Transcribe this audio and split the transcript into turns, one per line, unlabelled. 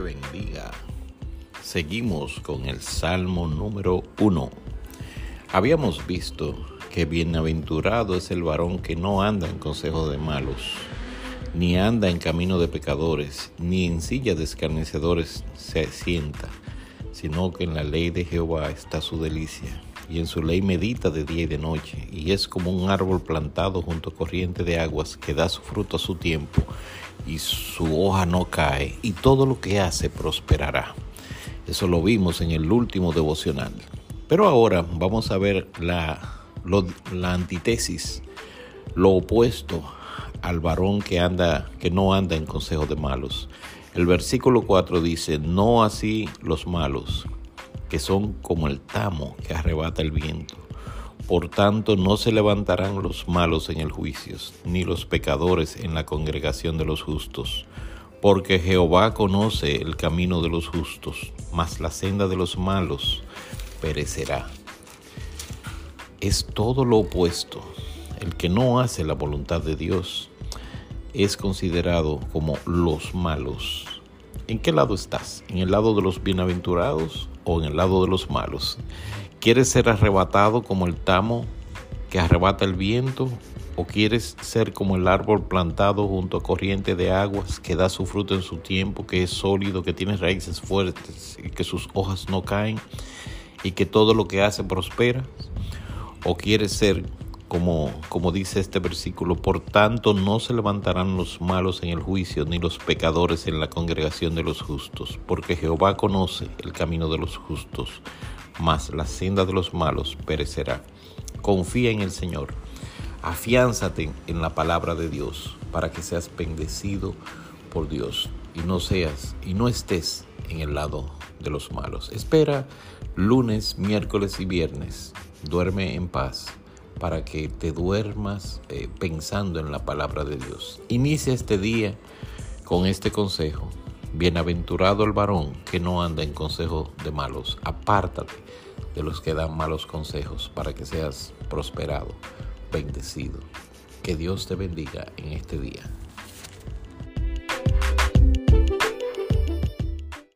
Bendiga. Seguimos con el Salmo número 1. Habíamos visto que bienaventurado es el varón que no anda en consejo de malos, ni anda en camino de pecadores, ni en silla de escarnecedores se sienta, sino que en la ley de Jehová está su delicia, y en su ley medita de día y de noche, y es como un árbol plantado junto a corriente de aguas que da su fruto a su tiempo, y su hoja no cae, y todo lo que hace prosperará. Eso lo vimos en el último devocional. Pero ahora vamos a ver la, antítesis, lo opuesto al varón que anda, que no anda en consejo de malos. El versículo 4 dice, no así los malos, que son como el tamo que arrebata el viento. Por tanto, no se levantarán los malos en el juicio, ni los pecadores en la congregación de los justos. Porque Jehová conoce el camino de los justos, mas la senda de los malos perecerá. Es todo lo opuesto. El que no hace la voluntad de Dios es considerado como los malos. ¿En qué lado estás? ¿En el lado de los bienaventurados o en el lado de los malos? ¿Quieres ser arrebatado como el tamo que arrebata el viento? ¿O quieres ser como el árbol plantado junto a corriente de aguas que da su fruto en su tiempo, que es sólido, que tiene raíces fuertes y que sus hojas no caen y que todo lo que hace prospera? ¿O quieres ser como, como dice este versículo, por tanto no se levantarán los malos en el juicio, ni los pecadores en la congregación de los justos, porque Jehová conoce el camino de los justos, mas la senda de los malos perecerá. Confía en el Señor, afiánzate en la palabra de Dios para que seas bendecido por Dios y no seas y no estés en el lado de los malos. Espera lunes, miércoles y viernes. Duerme en paz para que te duermas eh, pensando en la palabra de Dios. Inicia este día con este consejo. Bienaventurado el varón que no anda en consejo de malos. Apártate de los que dan malos consejos para que seas prosperado, bendecido. Que Dios te bendiga en este día.